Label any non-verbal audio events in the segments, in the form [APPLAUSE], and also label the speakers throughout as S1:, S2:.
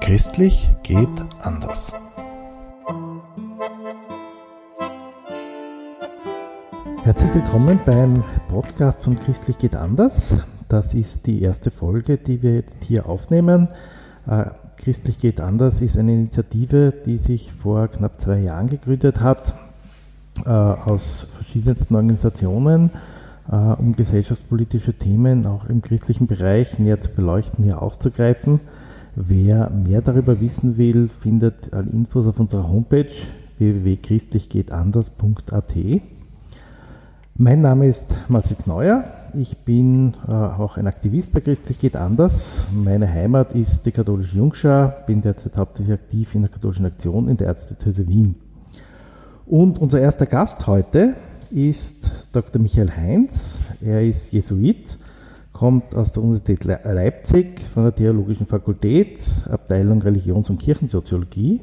S1: Christlich geht anders. Herzlich willkommen beim Podcast von Christlich geht anders. Das ist die erste Folge, die wir jetzt hier aufnehmen. Äh, Christlich geht anders ist eine Initiative, die sich vor knapp zwei Jahren gegründet hat, äh, aus verschiedensten Organisationen, um gesellschaftspolitische Themen auch im christlichen Bereich näher zu beleuchten, hier aufzugreifen. Wer mehr darüber wissen will, findet alle Infos auf unserer Homepage www.christlichgehtanders.at. Mein Name ist Marcel Kneuer. Ich bin äh, auch ein Aktivist bei Christlich geht anders. Meine Heimat ist die katholische Jungschar, bin derzeit hauptsächlich aktiv in der katholischen Aktion in der Ärztetöse Wien. Und unser erster Gast heute ist Dr. Michael Heinz. Er ist Jesuit kommt aus der Universität Leipzig von der Theologischen Fakultät, Abteilung Religions- und Kirchensoziologie,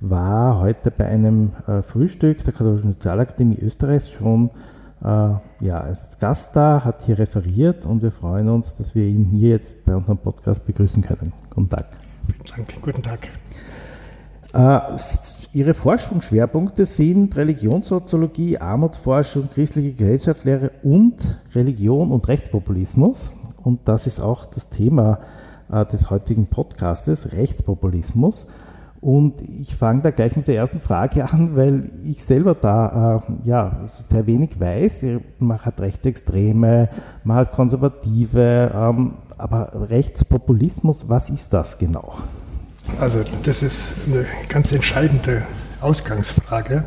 S1: war heute bei einem äh, Frühstück der Katholischen Sozialakademie Österreichs schon äh, ja, als Gast da, hat hier referiert und wir freuen uns, dass wir ihn hier jetzt bei unserem Podcast begrüßen können. Guten Tag.
S2: Vielen Dank. Guten Tag.
S1: Äh, Ihre Forschungsschwerpunkte sind Religionssoziologie, Armutsforschung, christliche Gesellschaftslehre und Religion und Rechtspopulismus. Und das ist auch das Thema äh, des heutigen Podcastes, Rechtspopulismus. Und ich fange da gleich mit der ersten Frage [LAUGHS] an, weil ich selber da äh, ja, sehr wenig weiß. Man hat Rechtsextreme, man hat Konservative, ähm, aber Rechtspopulismus, was ist das genau?
S2: Also das ist eine ganz entscheidende Ausgangsfrage.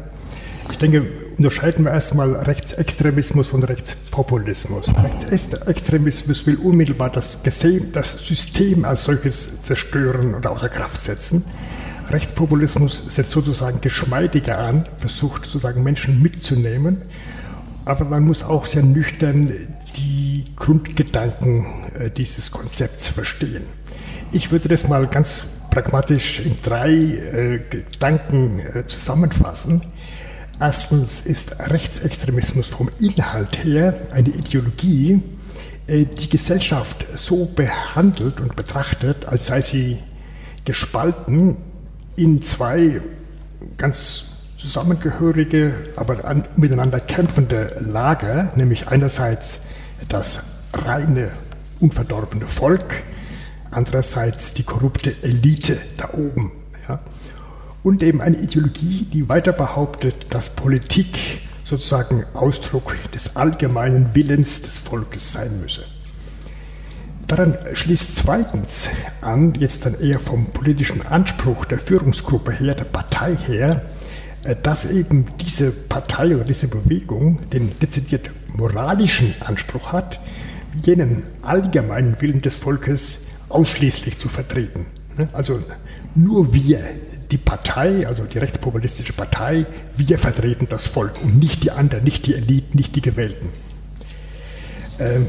S2: Ich denke, unterscheiden wir erstmal Rechtsextremismus von Rechtspopulismus. Rechtsextremismus will unmittelbar das, System als solches zerstören oder außer Kraft setzen. Rechtspopulismus setzt sozusagen geschmeidiger an, versucht sozusagen Menschen mitzunehmen, aber man muss auch sehr nüchtern die Grundgedanken äh, dieses Konzepts verstehen. Ich würde das mal ganz pragmatisch in drei äh, Gedanken äh, zusammenfassen. Erstens ist Rechtsextremismus vom Inhalt her eine Ideologie, äh, die Gesellschaft so behandelt und betrachtet, als sei sie gespalten in zwei ganz zusammengehörige, aber an, miteinander kämpfende Lager, nämlich einerseits das reine, unverdorbene Volk, andererseits die korrupte Elite da oben. Ja? Und eben eine Ideologie, die weiter behauptet, dass Politik sozusagen Ausdruck des allgemeinen Willens des Volkes sein müsse. Daran schließt zweitens an, jetzt dann eher vom politischen Anspruch der Führungsgruppe her, der Partei her, äh, dass eben diese Partei oder diese Bewegung den dezidiert moralischen Anspruch hat, jenen allgemeinen Willen des Volkes ausschließlich zu vertreten. Ne? Also nur wir, die Partei, also die rechtspopulistische Partei, wir vertreten das Volk und nicht die anderen, nicht die Eliten, nicht die Gewählten. Ähm,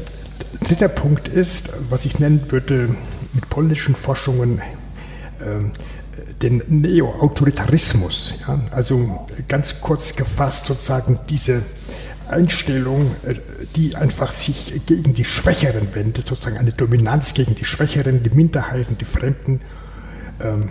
S2: dritter Punkt ist, was ich nennen würde mit politischen Forschungen, ähm, den Neo-Autoritarismus. Ja? Also ganz kurz gefasst sozusagen diese Einstellung, äh, die einfach sich gegen die Schwächeren wendet, sozusagen eine Dominanz gegen die Schwächeren, die Minderheiten, die Fremden ähm,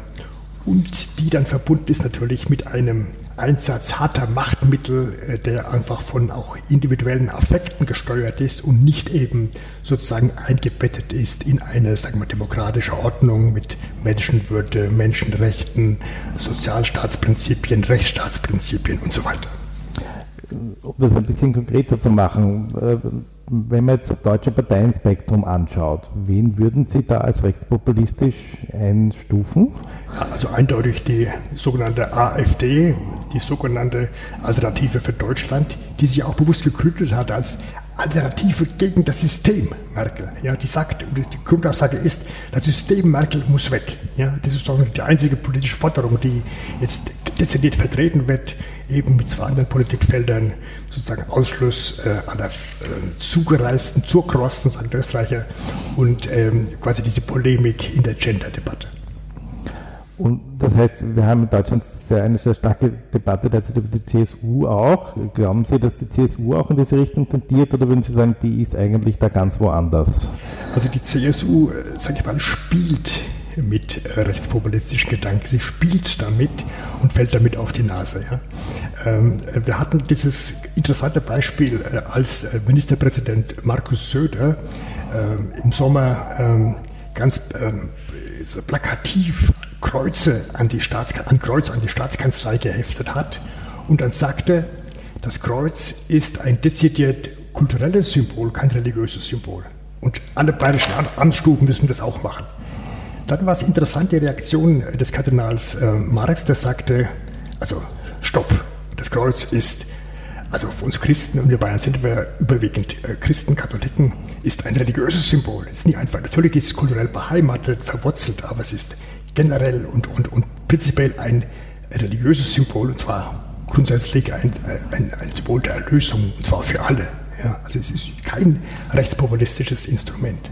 S2: und die dann verbunden ist natürlich mit einem Einsatz harter Machtmittel, äh, der einfach von auch individuellen Affekten gesteuert ist und nicht eben sozusagen eingebettet ist in eine, sagen wir, demokratische Ordnung mit Menschenwürde, Menschenrechten, Sozialstaatsprinzipien, Rechtsstaatsprinzipien und so weiter
S1: um das ein bisschen konkreter zu machen, äh, wenn man jetzt das deutsche Parteienspektrum anschaut, wen würden Sie da als rechtspopulistisch einstufen?
S2: Also eindeutig die sogenannte AfD, die sogenannte Alternative für Deutschland, die sich auch bewusst gegründet hat als Alternative gegen das System Merkel. Ja, die sagt, die Grundaussage ist, das System Merkel muss weg. Ja, das ist die einzige politische Forderung, die jetzt dezidiert vertreten wird eben mit zwei anderen Politikfeldern sozusagen Ausschluss äh, aller äh, zugereisten, zurkrosten, sagt der Österreicher, und ähm, quasi diese Polemik in der Gender-Debatte.
S1: Und das heißt, wir haben in Deutschland sehr, eine sehr starke Debatte derzeit über die CSU auch. Glauben Sie, dass die CSU auch in diese Richtung tendiert oder würden Sie sagen, die ist eigentlich da ganz woanders?
S2: Also die CSU, sage ich mal, spielt mit rechtspopulistischen Gedanken. Sie spielt damit und fällt damit auf die Nase. Ja. Ähm, wir hatten dieses interessante Beispiel, äh, als Ministerpräsident Markus Söder ähm, im Sommer ähm, ganz plakativ Kreuze an die Staats ein Kreuz an die Staatskanzlei geheftet hat und dann sagte, das Kreuz ist ein dezidiert kulturelles Symbol, kein religiöses Symbol. Und alle bayerischen Amtsstuben müssen das auch machen. Dann war es interessant, die Reaktion des Kardinals äh, Marx, der sagte, also stopp, das Kreuz ist, also für uns Christen, und wir Bayern sind wir überwiegend äh, Christen, Katholiken, ist ein religiöses Symbol. Es ist nicht einfach, natürlich ist es kulturell beheimatet, verwurzelt, aber es ist generell und, und, und prinzipiell ein religiöses Symbol, und zwar grundsätzlich ein, ein, ein Symbol der Erlösung, und zwar für alle. Ja, also es ist kein rechtspopulistisches Instrument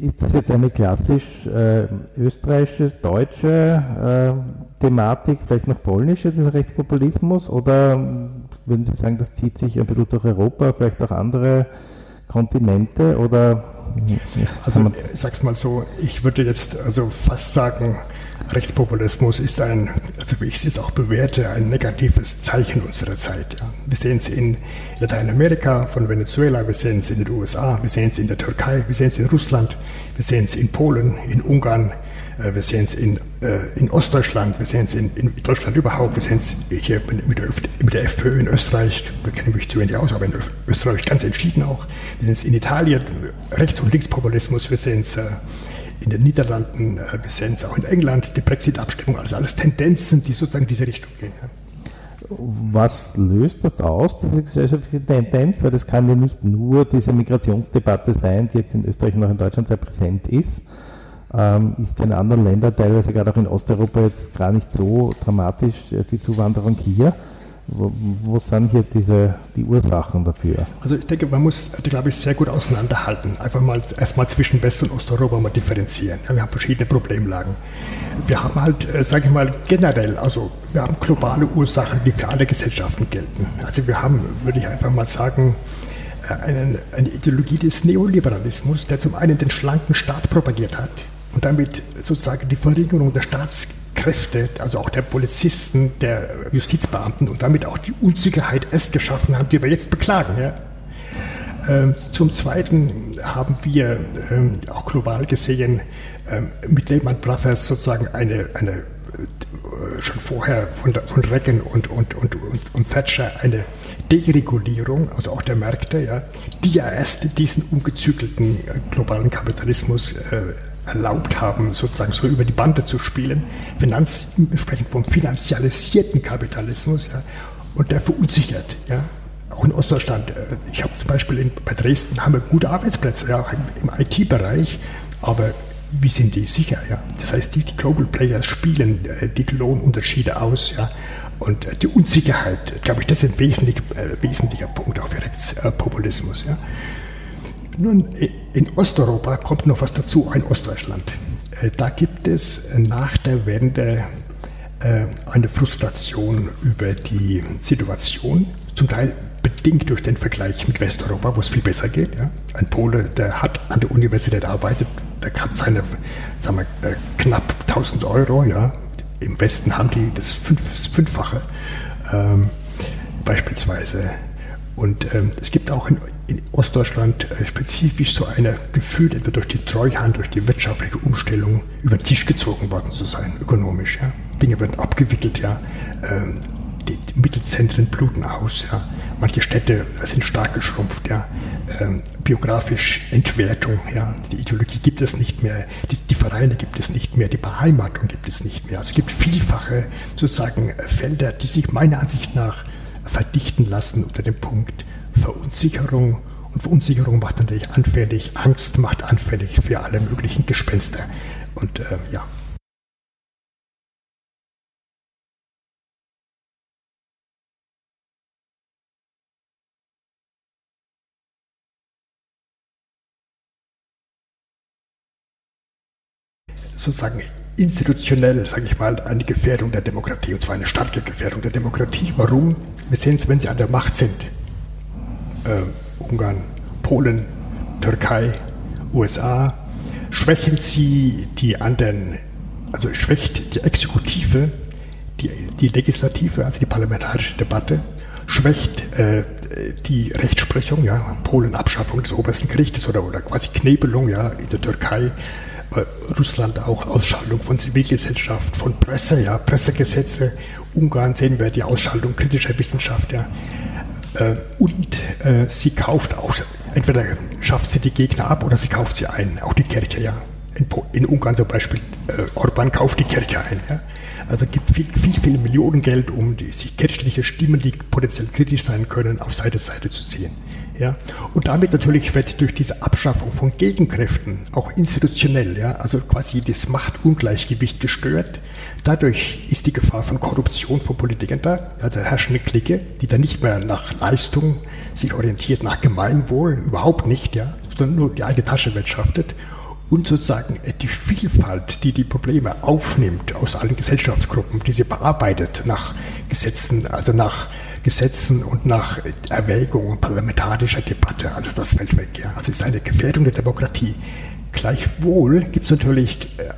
S1: ist das jetzt eine klassisch äh, österreichische, deutsche äh, Thematik, vielleicht noch polnische, dieser Rechtspopulismus? Oder würden Sie sagen, das zieht sich ein bisschen durch Europa, vielleicht auch andere Kontinente? Oder,
S2: also, ich sag's mal so, ich würde jetzt also fast sagen, Rechtspopulismus ist ein, also wie ich es auch bewerte, ein negatives Zeichen unserer Zeit. Ja. Wir sehen es in Lateinamerika, von Venezuela, wir sehen es in den USA, wir sehen es in der Türkei, wir sehen es in Russland, wir sehen es in Polen, in Ungarn, wir sehen es in, äh, in Ostdeutschland, wir sehen es in, in, Deutschland überhaupt, wir sehen es hier mit der, mit der FPÖ in Österreich, wir kennen mich zu wenig aus, aber in Österreich ganz entschieden auch. Wir sehen es in Italien, Rechts- und Linkspopulismus, wir sehen es äh, in den Niederlanden, wir sehen es auch in England, die Brexit-Abstimmung, also alles Tendenzen, die sozusagen in diese Richtung gehen.
S1: Was löst das aus, diese gesellschaftliche Tendenz? Weil das kann ja nicht nur diese Migrationsdebatte sein, die jetzt in Österreich und auch in Deutschland sehr präsent ist. Ähm, ist in anderen Ländern, teilweise gerade auch in Osteuropa, jetzt gar nicht so dramatisch äh, die Zuwanderung hier. Wo, wo, sind hier diese, die Ursachen dafür?
S2: Also ich denke, man muss, glaube ich, sehr gut auseinanderhalten. Einfach mal erstmal zwischen West- und Osteuropa mal differenzieren. Wir haben verschiedene Problemlagen. Wir haben halt, äh, sage ich mal, generell, also wir haben globale Ursachen, die für alle Gesellschaften gelten. Also wir haben, würde ich einfach mal sagen, äh, einen, eine Ideologie des Neoliberalismus, der zum einen den schlanken Staat propagiert hat und damit sozusagen die Verringerung der Staats Kräfte, also auch der Polizisten, der Justizbeamten und damit auch die Unsicherheit erst geschaffen haben, die wir jetzt beklagen. Ja? Ähm, zum Zweiten haben wir ähm, auch global gesehen ähm, mit Lehman Brothers sozusagen eine, eine äh, schon vorher von, von Reagan und, und, und, und, und Thatcher eine Deregulierung, also auch der Märkte, ja, die ja erst diesen ungezügelten äh, globalen Kapitalismus äh, erlaubt haben, sozusagen so über die Bande zu spielen, Finanz, entsprechend vom finanzialisierten Kapitalismus, ja, und der verunsichert. Ja. Auch in Ostdeutschland, äh, ich habe zum Beispiel in, bei Dresden haben wir gute Arbeitsplätze, ja, auch im, IT-Bereich, aber wie sind die sicher? Ja? Das heißt, die, die Global Players spielen äh, die Lohnunterschiede aus. Ja? Und äh, die Unsicherheit, glaube ich, das ist ein wesentlich, äh, wesentlicher Punkt auch für Rechtspopulismus. Ja? Nun, in Osteuropa kommt noch was dazu, ein Ostdeutschland. Äh, da gibt es nach der Wende äh, eine Frustration über die Situation, zum Teil bedingt durch den Vergleich mit Westeuropa, wo es viel besser geht. Ein Pole, der hat an der Universität arbeitet, der hat seine sagen wir, äh, knapp 1000 Euro. Ja. Im Westen haben die das, Fünf, Fünffache ähm, beispielsweise. Und ähm, es gibt auch in, in Ostdeutschland äh, spezifisch so eine Gefühl, etwa durch die Treuhand, durch die wirtschaftliche Umstellung über den Tisch gezogen worden zu sein, ökonomisch. Ja. Dinge werden abgewickelt, ja. Ähm, die, die, Mittelzentren bluten aus, ja. Manche Städte sind stark geschrumpft, ja. Ähm, biografisch Entwertung, ja. Die Ideologie gibt es nicht mehr, die, die, Vereine gibt es nicht mehr, die Beheimatung gibt es nicht mehr. Also es gibt vielfache sozusagen Felder, die sich meiner Ansicht nach verdichten lassen unter dem Punkt Verunsicherung. Und Verunsicherung macht natürlich anfällig, Angst macht anfällig für alle möglichen Gespenster. Und äh, ja. sozusagen institutionell, sage ich mal, eine Gefährdung der Demokratie, und zwar eine starke Gefährdung der Demokratie. Warum? Wir sehen es, wenn sie an der Macht sind. Äh, Ungarn, Polen, Türkei, USA, schwächen sie die anderen, also schwächt die Exekutive, die, die Legislative, also die parlamentarische Debatte, schwächt äh, die Rechtsprechung, ja, Polen Abschaffung des obersten Gerichtes oder, oder quasi Knebelung, ja, in der Türkei, äh, Russland auch Ausschaltung von Zivilgesellschaft, von Presse, ja, Pressegesetze, Ungarn sehen wir die Ausschaltung kritischer Wissenschaft, ja, und äh, sie kauft auch, entweder schafft sie die Gegner ab oder sie kauft sie ein, auch die Kirche, ja. In, in Ungarn zum Beispiel, äh, Orban kauft die Kirche ein, ja. Also gibt viel, viel, viel Millionen Geld, um die sich kirchliche Stimmen, die potenziell kritisch sein können, auf Seite Seite zu ziehen. Ja? Und damit natürlich wird durch diese Abschaffung von Gegenkräften auch institutionell, ja, also quasi das Machtungleichgewicht gestört. Dadurch ist die Gefahr von Korruption von Politikern da, also herrschende Clique, die dann nicht mehr nach Leistung sich orientiert, nach Gemeinwohl, überhaupt nicht, ja, sondern nur die eigene Tasche wirtschaftet und sozusagen die Vielfalt, die die Probleme aufnimmt aus allen Gesellschaftsgruppen, die sie bearbeitet nach Gesetzen, also nach Gesetzen und nach Erwägungen parlamentarischer Debatte, alles das fällt weg. Ja. Also es ist eine Gefährdung der Demokratie. Gleichwohl gibt es natürlich äh,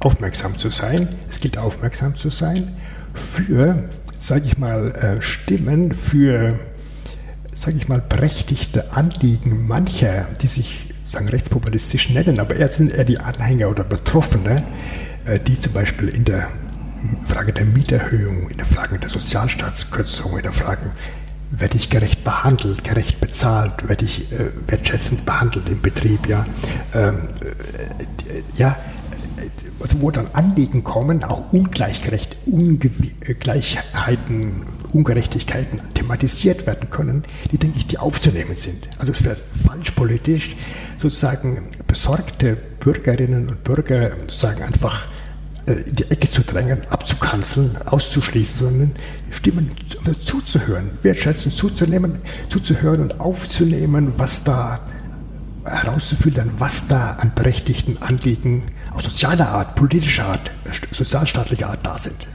S2: aufmerksam zu sein. Es gilt aufmerksam zu sein für, sage ich mal, äh, Stimmen, für, sage ich mal, berechtigte Anliegen mancher, die sich sagen rechtspopulistisch nennen, aber eher sind eher die Anhänger oder Betroffene, äh, die zum Beispiel in der Frage der Mieterhöhung, in der Frage der Sozialstaatskürzung, in der Frage, werde ich gerecht behandelt, gerecht bezahlt, werde ich äh, wertschätzend behandelt im Betrieb, ja, ähm, äh, ja, also wo dann Anliegen kommen, auch ungleichgerecht, Ungleichheiten, äh, Ungerechtigkeiten thematisiert werden können, die, denke ich, die aufzunehmen sind. Also es wäre falsch politisch, sozusagen besorgte Bürgerinnen und Bürger sozusagen einfach äh, in die Ecke zu drängen, abzukanzeln, auszuschließen, sondern Stimmen zuzuhören, wertschätzend zuzunehmen, zuzuhören und aufzunehmen, was da herauszufiltern, was da an berechtigten Anliegen auch sozialer Art, politischer Art, sozialstaatlicher Art da sind.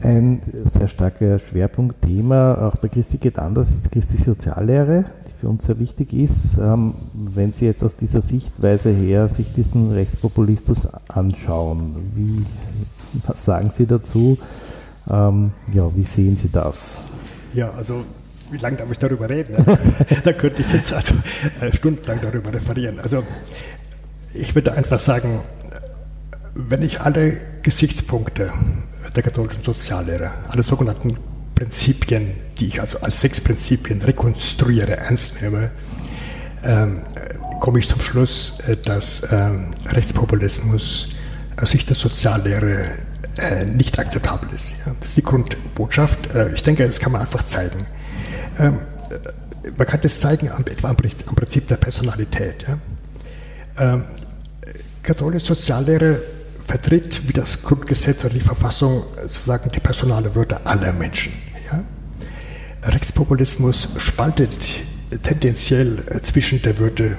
S1: Ein sehr starker Schwerpunktthema auch bei Christi geht anders ist die christliche Soziallehre, die für uns sehr wichtig ist. Ähm, wenn Sie jetzt aus dieser Sichtweise her sich diesen Rechtspopulismus anschauen, wie, was sagen Sie dazu? Ähm, ja, wie sehen Sie das?
S2: Ja, also wie lange darf ich darüber reden? [LAUGHS] da könnte ich jetzt also äh, stundenlang darüber referieren. Also ich würde einfach sagen, wenn ich alle Gesichtspunkte der katholischen Soziallehre, alle sogenannten Prinzipien, die ich also als sechs Prinzipien rekonstruiere, ernst nehme, ähm, komme ich zum Schluss, äh, dass ähm, Rechtspopulismus aus Sicht der Soziallehre äh, nicht akzeptabel ist. Das ist die Grundbotschaft. Äh, ich denke, das kann man einfach zeigen. Ähm, äh, man kann das zeigen am, etwa am, Prinzip der Personalität. Katholische Soziallehre vertritt, wie das Grundgesetz oder die Verfassung sozusagen die personale Würde aller Menschen. Ja? Rechtspopulismus spaltet tendenziell zwischen der Würde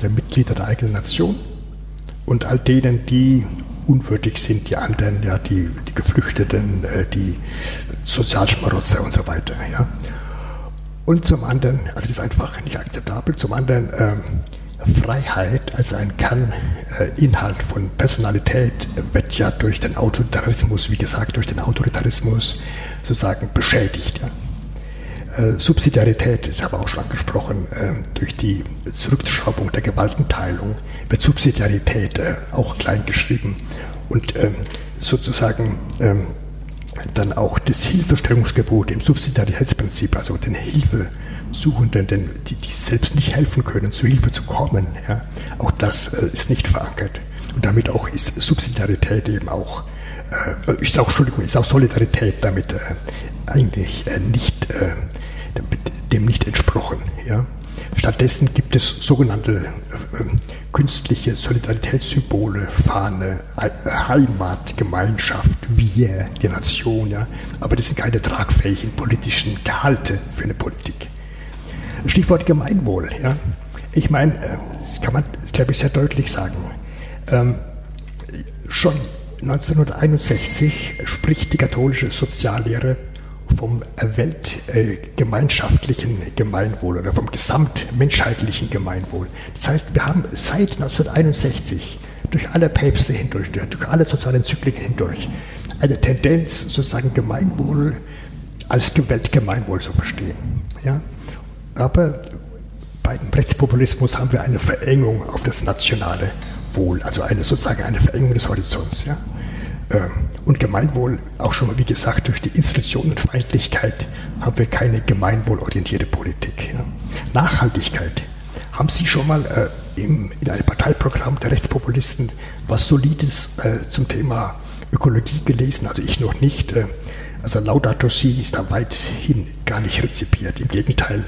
S2: der Mitglieder der eigenen Nation und all denen, die unwürdig sind, die anderen, ja, die, die Geflüchteten, äh, die Sozialschmarotzer und so weiter. Ja. Und zum anderen, also das ist einfach nicht akzeptabel, zum anderen ähm, Freiheit als ein Kerninhalt von Personalität wird ja durch den Autoritarismus, wie gesagt, durch den Autoritarismus sozusagen beschädigt. Äh, Subsidiarität ist aber auch schon angesprochen, äh, durch die Zurückschraubung der Gewaltenteilung wird Subsidiarität äh, auch kleingeschrieben und ähm, sozusagen ähm, dann auch das Hilfestellungsgebot im Subsidiaritätsprinzip, also den Hilfe Suchenden, die, die selbst nicht helfen können, zu Hilfe zu kommen. Ja, auch das äh, ist nicht verankert. Und damit auch ist Subsidiarität eben auch, äh, ist auch, Entschuldigung, ist auch Solidarität damit äh, eigentlich äh, nicht, äh, dem nicht entsprochen. Ja. Stattdessen gibt es sogenannte äh, künstliche Solidaritätssymbole, Fahne, Heimat, Gemeinschaft, wir, die Nation, ja. Aber das sind keine tragfähigen politischen Gehalte für eine Politik. Stichwort Gemeinwohl. Ja. Ich meine, äh, das kann man, glaube ich, sehr deutlich sagen. Ähm, schon 1961 spricht die katholische Soziallehre vom weltgemeinschaftlichen Gemeinwohl oder vom gesamtmenschheitlichen Gemeinwohl. Das heißt, wir haben seit 1961 durch alle Päpste hindurch, durch alle sozialen Zykliken hindurch, eine Tendenz, sozusagen Gemeinwohl als Weltgemeinwohl zu verstehen. Ja? Aber bei dem Rechtspopulismus haben wir eine Verengung auf das nationale Wohl, also eine sozusagen eine Verengung des Horizonts. Ja? Ähm, und Gemeinwohl, auch schon mal wie gesagt, durch die Institutionenfeindlichkeit haben wir keine gemeinwohlorientierte Politik. Ja? Nachhaltigkeit. Haben Sie schon mal äh, im, in einem Parteiprogramm der Rechtspopulisten was Solides äh, zum Thema Ökologie gelesen? Also ich noch nicht. Äh, also Laudato Si ist da weithin gar nicht rezipiert. Im Gegenteil,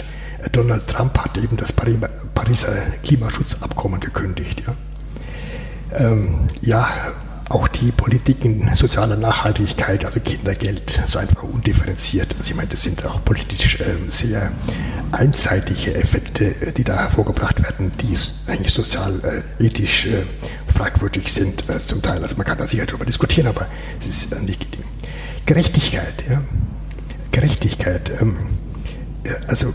S2: Donald Trump hat eben das Pariser Klimaschutzabkommen gekündigt. Ja, ähm, ja auch die Politiken sozialer Nachhaltigkeit, also Kindergeld, so einfach undifferenziert. Also ich meine, das sind auch politisch ähm, sehr einseitige Effekte, äh, die da hervorgebracht werden, die eigentlich sozial, äh, ethisch äh, fragwürdig sind äh, zum Teil. Also man kann da sicher darüber diskutieren, aber es ist äh, nicht legitim. Gerechtigkeit, ja. Gerechtigkeit. Ähm, also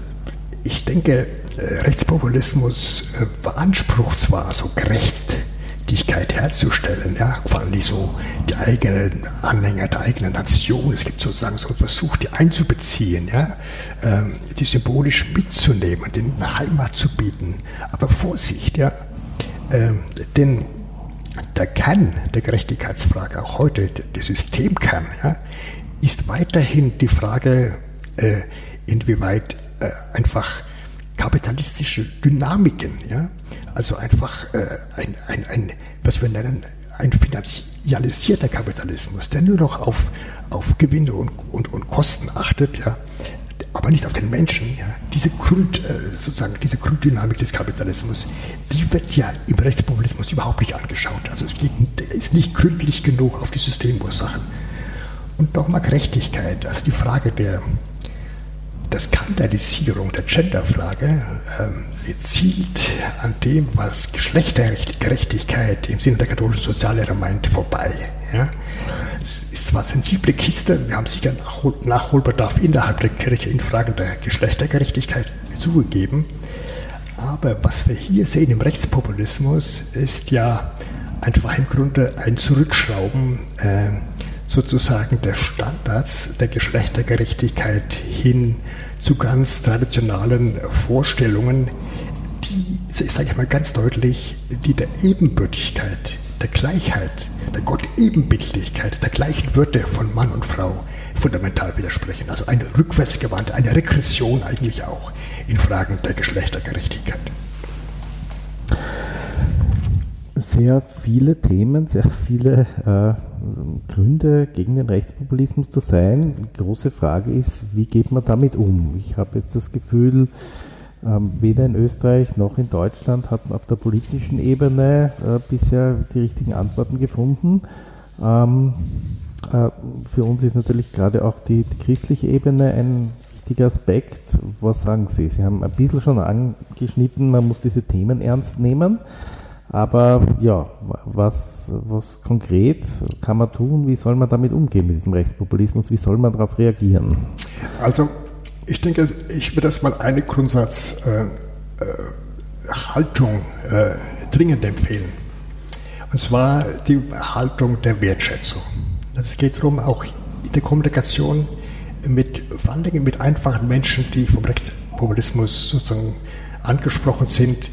S2: ich denke, äh, Rechtspopulismus beansprucht zwar so gerecht Gerechtigkeit herzustellen, ja, vor allem so die eigenen Anhänger der eigenen Nation. Es gibt sozusagen so einen Versuch, die einzubeziehen, ja, ähm, die symbolisch mitzunehmen, denen eine Heimat zu bieten. Aber Vorsicht, ja, ähm, denn der Kern der Gerechtigkeitsfrage, auch heute der Systemkern, ja, ist weiterhin die Frage, äh, inwieweit äh, einfach kapitalistische Dynamiken, ja, also einfach äh, ein, ein, ein, was wir nennen, ein finanzialisierter Kapitalismus, der nur noch auf, auf Gewinne und, und, und Kosten achtet, ja, aber nicht auf den Menschen. Ja. Diese, Grund, äh, sozusagen, diese Grunddynamik des Kapitalismus, die wird ja im Rechtspopulismus überhaupt nicht angeschaut. Also es geht, ist nicht gründlich genug auf die Systemursachen. Und nochmal Gerechtigkeit, also die Frage der, der Skandalisierung der Genderfrage ähm, zielt an dem, was Geschlechtergerechtigkeit im Sinne der katholischen Soziallehre meint, vorbei. Ja? Es ist zwar sensible Kiste, wir haben sicher Nachhol Nachholbedarf innerhalb der Kirche in Fragen der Geschlechtergerechtigkeit zugegeben, aber was wir hier sehen im Rechtspopulismus ist ja einfach im Grunde ein Zurückschrauben äh, sozusagen der Standards der Geschlechtergerechtigkeit hin zu ganz traditionalen Vorstellungen, die, sage ich mal ganz deutlich, die der Ebenbürtigkeit, der Gleichheit, der Gott-Ebenbildlichkeit, der gleichen Würde von Mann und Frau fundamental widersprechen. Also eine rückwärtsgewandte, eine Regression eigentlich auch in Fragen der Geschlechtergerechtigkeit
S1: sehr viele Themen, sehr viele äh, Gründe gegen den Rechtspopulismus zu sein. Die große Frage ist, wie geht man damit um? Ich habe jetzt das Gefühl, ähm, weder in Österreich noch in Deutschland hat man auf der politischen Ebene äh, bisher die richtigen Antworten gefunden. Ähm, äh, für uns ist natürlich gerade auch die, die christliche Ebene ein wichtiger Aspekt. Was sagen Sie? Sie haben ein bisschen schon angeschnitten, man muss diese Themen ernst nehmen. Aber ja, was, was konkret kann man tun? Wie soll man damit umgehen mit diesem Rechtspopulismus? Wie soll man darauf reagieren?
S2: Also ich denke, ich würde erstmal eine Grundsatzhaltung äh, äh, äh, dringend empfehlen. Und zwar die Haltung der Wertschätzung. Also es geht darum, auch in der Kommunikation mit, vor allen Dingen mit einfachen Menschen, die vom Rechtspopulismus sozusagen angesprochen sind,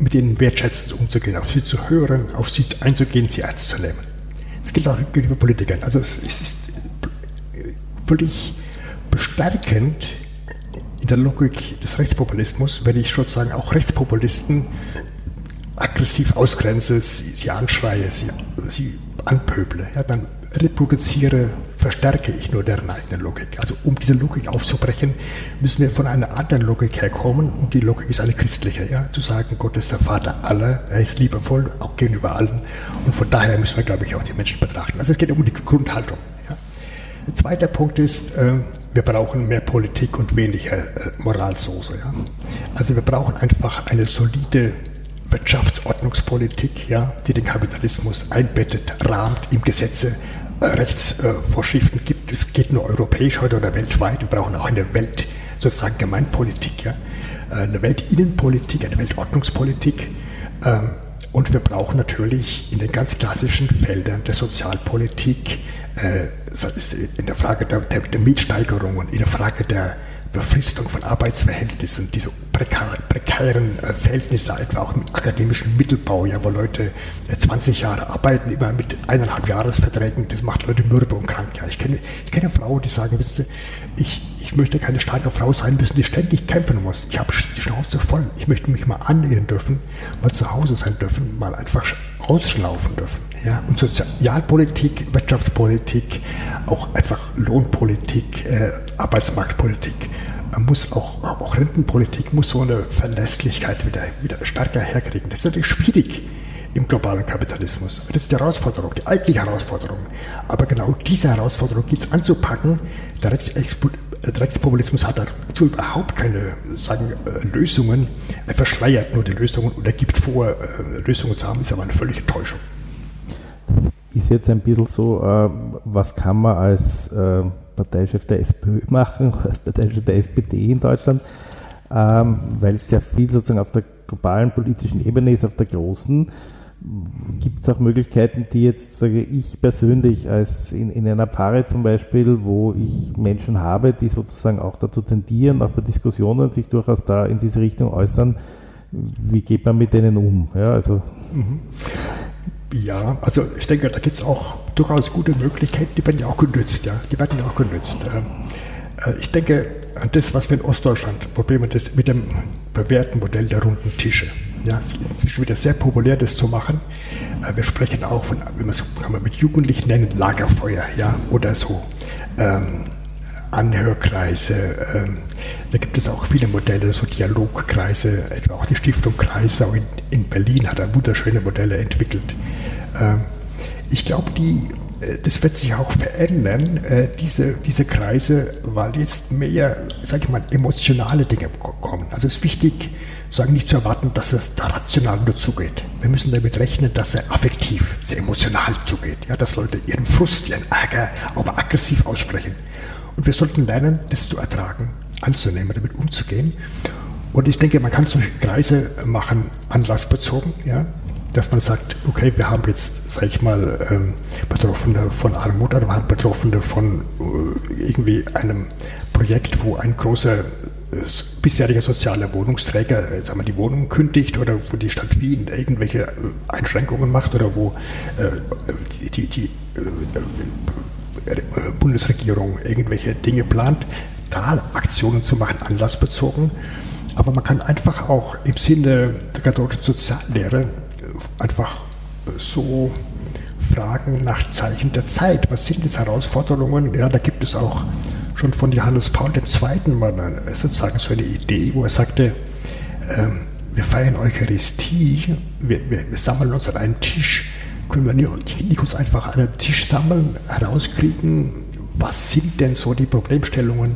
S2: mit ihnen wertschätzend umzugehen, auf sie zu hören, auf sie einzugehen, sie ernst zu nehmen. Das gilt auch gegenüber Politikern. Also es, ist völlig bestärkend in der Logik des Rechtspopulismus, wenn ich sozusagen auch Rechtspopulisten aggressiv ausgrenze, sie, sie anschreie, sie, sie anpöble. Ja, dann reproduziere, verstärke ich nur deren eigene Logik. Also um diese Logik aufzubrechen, müssen wir von einer anderen Logik herkommen und die Logik ist eine christliche. Ja? Zu sagen, Gott ist der Vater aller, er ist liebevoll, auch gegenüber allen und von daher müssen wir, glaube ich, auch die Menschen betrachten. Also es geht um die Grundhaltung. Ja? Der zweite Punkt ist, äh, wir brauchen mehr Politik und weniger äh, Moralsoße. Ja? Also wir brauchen einfach eine solide Wirtschaftsordnungspolitik, ja, die den Kapitalismus einbettet, rahmt, ihm Gesetze, Rechtsvorschriften gibt. Es geht nur europäisch heute oder weltweit. Wir brauchen auch eine Welt, sozusagen Gemeinpolitik, ja, eine Weltinnenpolitik, eine Weltordnungspolitik. Ähm, und wir brauchen natürlich in den ganz klassischen Feldern der Sozialpolitik, äh, in der Frage der, der, der Mietsteigerungen, in der Frage der Befristung von Arbeitsverhältnissen, diese prekären äh, Verhältnisse, etwa auch im akademischen Mittelbau, ja, wo Leute 20 Jahre arbeiten, immer mit eineinhalb Jahresverträgen, das macht Leute mürbe und krank. Ja. Ich kenne, ich kenne Frauen, die sagen, wisst ihr, ich, ich möchte keine starke Frau sein müssen, die ständig kämpfen muss. Ich habe die Schnauze voll. Ich möchte mich mal annehmen dürfen, mal zu Hause sein dürfen, mal einfach ausschlaufen dürfen. Ja? Und Sozialpolitik, Wirtschaftspolitik, auch einfach Lohnpolitik, äh, Arbeitsmarktpolitik. Man muss auch, auch Rentenpolitik muss so eine Verlässlichkeit wieder, wieder stärker herkriegen. Das ist natürlich schwierig im globalen Kapitalismus. Das ist die Herausforderung, die eigentliche Herausforderung. Aber genau diese Herausforderung gilt es anzupacken. Der, Rechtspopulismus hat dazu überhaupt keine sagen, äh, Lösungen. Er verschleiert nur die Lösungen und er gibt vor, äh, Lösungen zu haben, ist aber eine völlige Täuschung.
S1: Ist jetzt ein bisschen so, äh, was kann man als Parteichef der SPÖ machen, [LAUGHS] als Parteichef der SPD in Deutschland, ähm, weil es sehr viel sozusagen auf der globalen politischen Ebene ist, auf der großen Gibt es auch Möglichkeiten, die jetzt, sage ich persönlich, als in, in einer Paare zum Beispiel, wo ich Menschen habe, die sozusagen auch dazu tendieren, auch bei Diskussionen sich durchaus da in diese Richtung äußern, wie geht man mit denen um?
S2: Ja, also. Mhm. Ja, also ich denke, da gibt es auch durchaus gute Möglichkeiten, die werden ja auch genützt, ja. Die werden ja auch genützt. Äh, ich denke an das, was wir in Ostdeutschland Probleme das mit dem bewährten Modell der runden Tische. Ja, es ist inzwischen wieder sehr populär, das zu machen. Äh, wir sprechen auch von, wie man es kann man mit Jugendlichen nennen, Lagerfeuer, ja, oder so. Ähm, Anhörkreise. Ähm, da gibt es auch viele Modelle, so Dialogkreise, etwa auch die Stiftung Kreisau in, in Berlin hat da wunderschöne Modelle entwickelt. Ähm, ich glaube, äh, das wird sich auch verändern, äh, diese, diese Kreise, weil jetzt mehr, sage ich mal, emotionale Dinge kommen. Also es ist wichtig, sagen nicht zu erwarten, dass es da rational nur zugeht. Wir müssen damit rechnen, dass er affektiv, sehr emotional zugeht. Ja, dass Leute ihren Frust, ihren Ärger, aber aggressiv aussprechen. Und wir sollten lernen, das zu ertragen, anzunehmen, damit umzugehen. Und ich denke, man kann solche Kreise machen, anlassbezogen, ja, dass man sagt, okay, wir haben jetzt, sage ich mal, ähm, Betroffene von Armut, oder wir haben Betroffene von äh, irgendwie einem Projekt, wo ein großer bisheriger sozialer Wohnungsträger äh, sagen wir, die Wohnung kündigt oder wo die Stadt Wien irgendwelche äh, Einschränkungen macht oder wo äh, die, die äh, Bundesregierung irgendwelche Dinge plant, da Aktionen zu machen, anlassbezogen. Aber man kann einfach auch im Sinne der katholischen Soziallehre einfach so fragen nach Zeichen der Zeit. Was sind jetzt Herausforderungen? Ja, da gibt es auch schon von Johannes Paul II. mal sozusagen so eine Idee, wo er sagte, ähm, wir feiern Eucharistie, wir, wir, wir, sammeln uns an einem Tisch, können wir nicht, nicht uns einfach an einem Tisch sammeln, herauskriegen, was sind denn so die Problemstellungen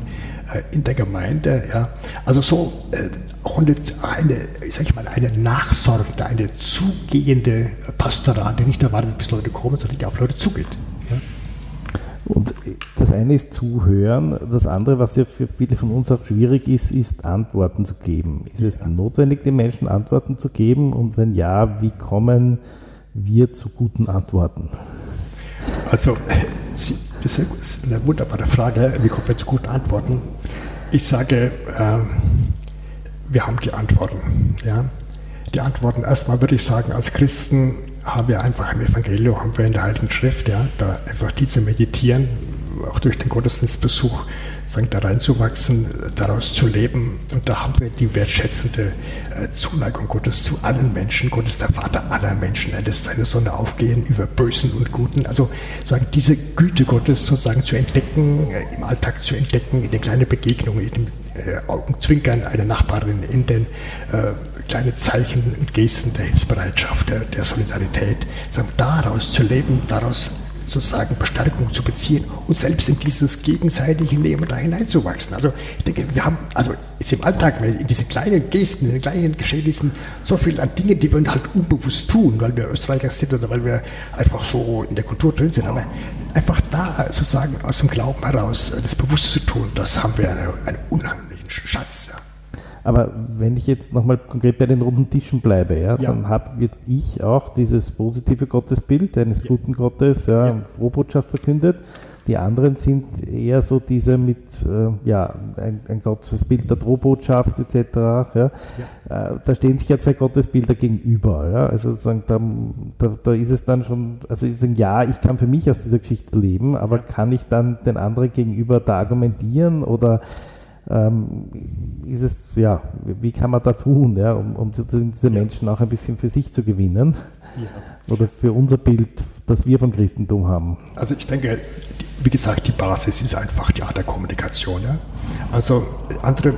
S2: in der Gemeinde. Ja? Also so äh, auch eine, eine, sag ich mal, eine nachsorgende, eine zugehende Pastorat, die nicht erwartet, bis Leute kommen, sondern die auf Leute zugeht. Ja?
S1: Und das eine ist Zuhören, das andere, was ja für viele von uns auch schwierig ist, ist Antworten zu geben. Ist es notwendig, den Menschen Antworten zu geben? Und wenn ja, wie kommen wir zu guten Antworten?
S2: Also, das ist eine wunderbare Frage. Wie kommen wir zu Antworten? Ich sage, äh, wir haben die Antworten. Ja? Die Antworten erstmal würde ich sagen, als Christen haben wir einfach im Evangelium, haben wir in der Heiligen Schrift, ja, da einfach diese meditieren, auch durch den Gottesdienstbesuch, sagen, da reinzuwachsen, daraus zu leben. Und da haben wir die wertschätzende äh, Zuneigung Gottes zu allen Menschen. Gott ist der Vater aller Menschen. Er lässt seine Sonne aufgehen über Bösen und Guten. Also sagen, diese Güte Gottes sozusagen zu entdecken, äh, im Alltag zu entdecken, in den kleinen Begegnungen, in dem äh, Augenzwinkern einer Nachbarin, in den äh, kleine Zeichen und Gesten der Hilfsbereitschaft, der, der Solidarität, sagen, daraus zu leben, daraus sozusagen Bestärkung zu beziehen und selbst in dieses gegenseitige Leben da hineinzuwachsen. Also ich denke, wir haben, also ist im Alltag, in diesen kleinen Gesten, in den kleinen Geschehnissen, so viel an Dingen, die wir halt unbewusst tun, weil wir Österreicher sind oder weil wir einfach so in der Kultur drin sind. Aber einfach da sozusagen aus dem Glauben heraus das bewusst zu tun, das haben wir einen, einen unheimlichen Schatz. Ja.
S1: Aber wenn ich jetzt nochmal konkret bei den runden Tischen bleibe, ja, ja. dann habe jetzt ich auch dieses positive Gottesbild eines ja. guten Gottes, ja, ja. Frohbotschaft verkündet. Die anderen sind eher so diese mit, äh, ja, ein, ein Gottesbild der Drohbotschaft etc. Ja. ja. Äh, da stehen sich ja zwei Gottesbilder gegenüber. Ja. Also sozusagen, da, da, da ist es dann schon, also sagen, ja, ich kann für mich aus dieser Geschichte leben, aber kann ich dann den anderen gegenüber da argumentieren oder ähm, ist es, ja, wie kann man da tun, ja, um, um diese Menschen auch ein bisschen für sich zu gewinnen? Ja. Oder für unser Bild, das wir vom Christentum haben?
S2: Also ich denke, wie gesagt, die Basis ist einfach die Art der Kommunikation. Ja? Also andere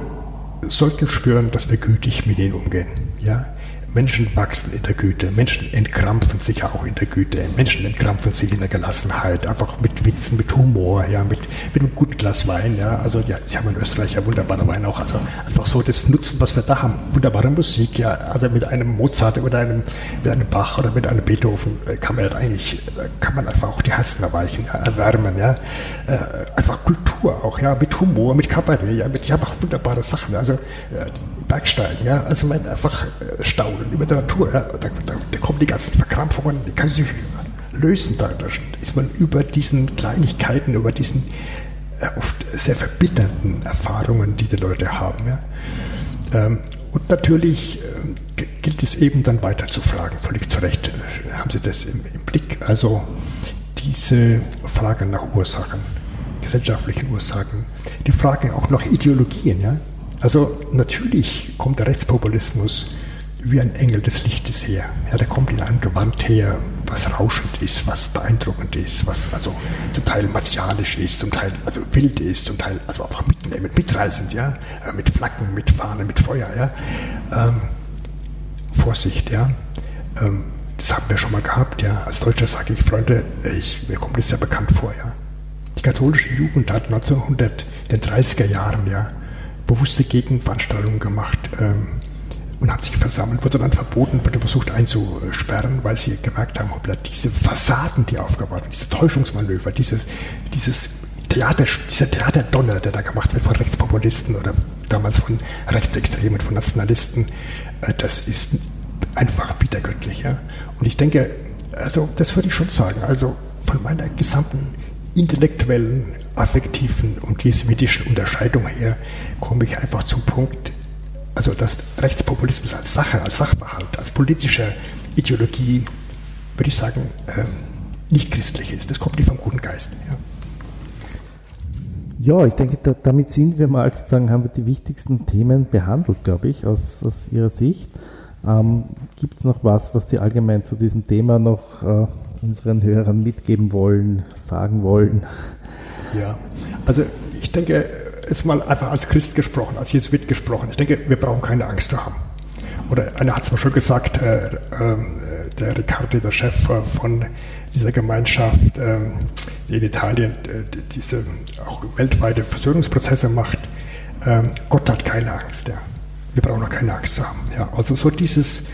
S2: sollten spüren, dass wir gütig mit ihnen umgehen. Ja? Menschen wachsen in der Güte, Menschen entkrampfen sich auch in der Güte, Menschen entkrampfen sich in der Gelassenheit, einfach mit Witzen, mit Humor, ja, mit, mit einem guten Glas Wein, ja, also ja, sie haben in Österreich ja wunderbarer Wein auch, also einfach so das Nutzen, was wir da haben, wunderbare Musik, ja, also mit einem Mozart oder einem, mit einem Bach oder mit einem Beethoven äh, kann man eigentlich, kann man einfach auch die Herzen erweichen, ja, erwärmen, ja, äh, einfach Kultur auch, ja, mit Humor, mit Kabarett, ja, mit, ja, einfach wunderbare Sachen, also äh, Bergsteigen, ja, also man einfach äh, staunen über der Natur. Ja, da, da, da, kommen die ganzen Verkrampfungen, die kann sich lösen. Da, da ist man über diesen Kleinigkeiten, über diesen äh, oft sehr verbitternden Erfahrungen, die die Leute haben. Ja. Ähm, und natürlich äh, gilt es eben dann weiter zu fragen, völlig zu Recht äh, haben Sie das im, im Blick. Also diese Frage nach Ursachen, gesellschaftlichen Ursachen, die Frage auch nach Ideologien. Ja? Also natürlich kommt der Rechtspopulismus wie ein Engel des Lichtes her. Ja, der kommt in einem Gewand her, was rauschend ist, was beeindruckend ist, was also zum Teil martialisch ist, zum Teil also wild ist, zum Teil also einfach mit, mitreißend, ja, äh, mit Flaggen, mit Fahnen, mit Feuer, ja. Ähm, Vorsicht, ja. Ähm, das haben wir schon mal gehabt, ja. Als Deutscher sage ich, Freunde, ich, mir kommt das sehr bekannt vor, ja. Die katholische Jugend hat 1930er Jahren, ja, bewusste Gegenveranstaltungen gemacht. Ähm, und hat sich versammelt, wurde dann verboten, wurde versucht einzusperren, weil sie gemerkt haben, hoppla, diese Fassaden, die aufgebaut werden, diese Täuschungsmanöver, dieses, dieses Theater, dieser Theaterdonner, der da gemacht wird von Rechtspopulisten oder damals von Rechtsextremen, von Nationalisten, äh, das ist einfach wiedergöttlich. Ja? Und ich denke, also das würde ich schon sagen, also von meiner gesamten intellektuellen, affektiven und jesuitischen Unterscheidung her komme ich einfach zum Punkt, also dass Rechtspopulismus als Sache, als Sachverhalt, als politische Ideologie, würde ich sagen, ähm, nicht christlich ist. Das kommt nicht vom guten Geist.
S1: Ja. ja ich denke, da, damit sind wir mal sozusagen, haben wir die wichtigsten Themen behandelt, glaube ich, aus, aus Ihrer Sicht. Ähm, Gibt es noch was, was Sie allgemein zu diesem Thema noch äh, unseren Hörern mitgeben wollen, sagen wollen?
S2: Ja, also ich denke, jetzt mal einfach als Christ gesprochen, als Jesuit gesprochen. Ich denke, wir brauchen keine Angst zu haben. Oder einer hat es mal schon gesagt, äh, äh, der Riccardi, der Chef äh, von dieser Gemeinschaft, äh, die in Italien äh, diese auch weltweite Versöhnungsprozesse macht. Ähm, Gott hat keine Angst. Ja. Wir brauchen auch keine Angst zu haben. Ja. Also so dieses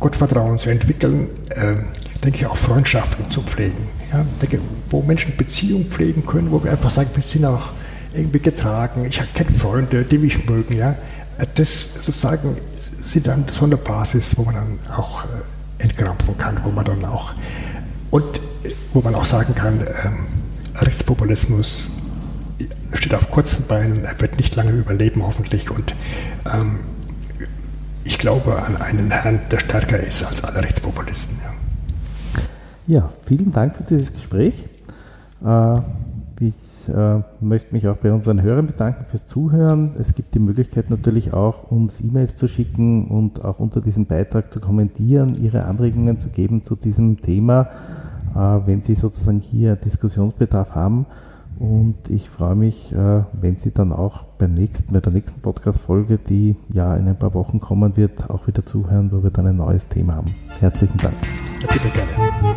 S2: Gottvertrauen zu entwickeln, ähm, denke ich auch Freundschaften zu pflegen. Ja. Denke, wo Menschen Beziehungen pflegen können, wo wir einfach sagen, wir sind auch irgendwie getragen, ich kenne Freunde, die mich mögen, ja. Das sozusagen sind dann so eine Basis, wo man dann auch äh, entkrampfen kann, wo man dann auch und äh, wo man auch sagen kann, ähm, Rechtspopulismus steht auf kurzen Beinen, er wird nicht lange überleben hoffentlich und ähm, ich glaube an einen Herrn, der stärker ist als alle Rechtspopulisten.
S1: Ja, ja vielen Dank für dieses Gespräch. Äh, äh, möchte mich auch bei unseren Hörern bedanken fürs Zuhören. Es gibt die Möglichkeit natürlich auch, uns E-Mails zu schicken und auch unter diesem Beitrag zu kommentieren, Ihre Anregungen zu geben zu diesem Thema, äh, wenn Sie sozusagen hier Diskussionsbedarf haben. Und ich freue mich, äh, wenn Sie dann auch beim nächsten, bei der nächsten Podcast-Folge, die ja in ein paar Wochen kommen wird, auch wieder zuhören, wo wir dann ein neues Thema haben. Herzlichen Dank. Bitte gerne.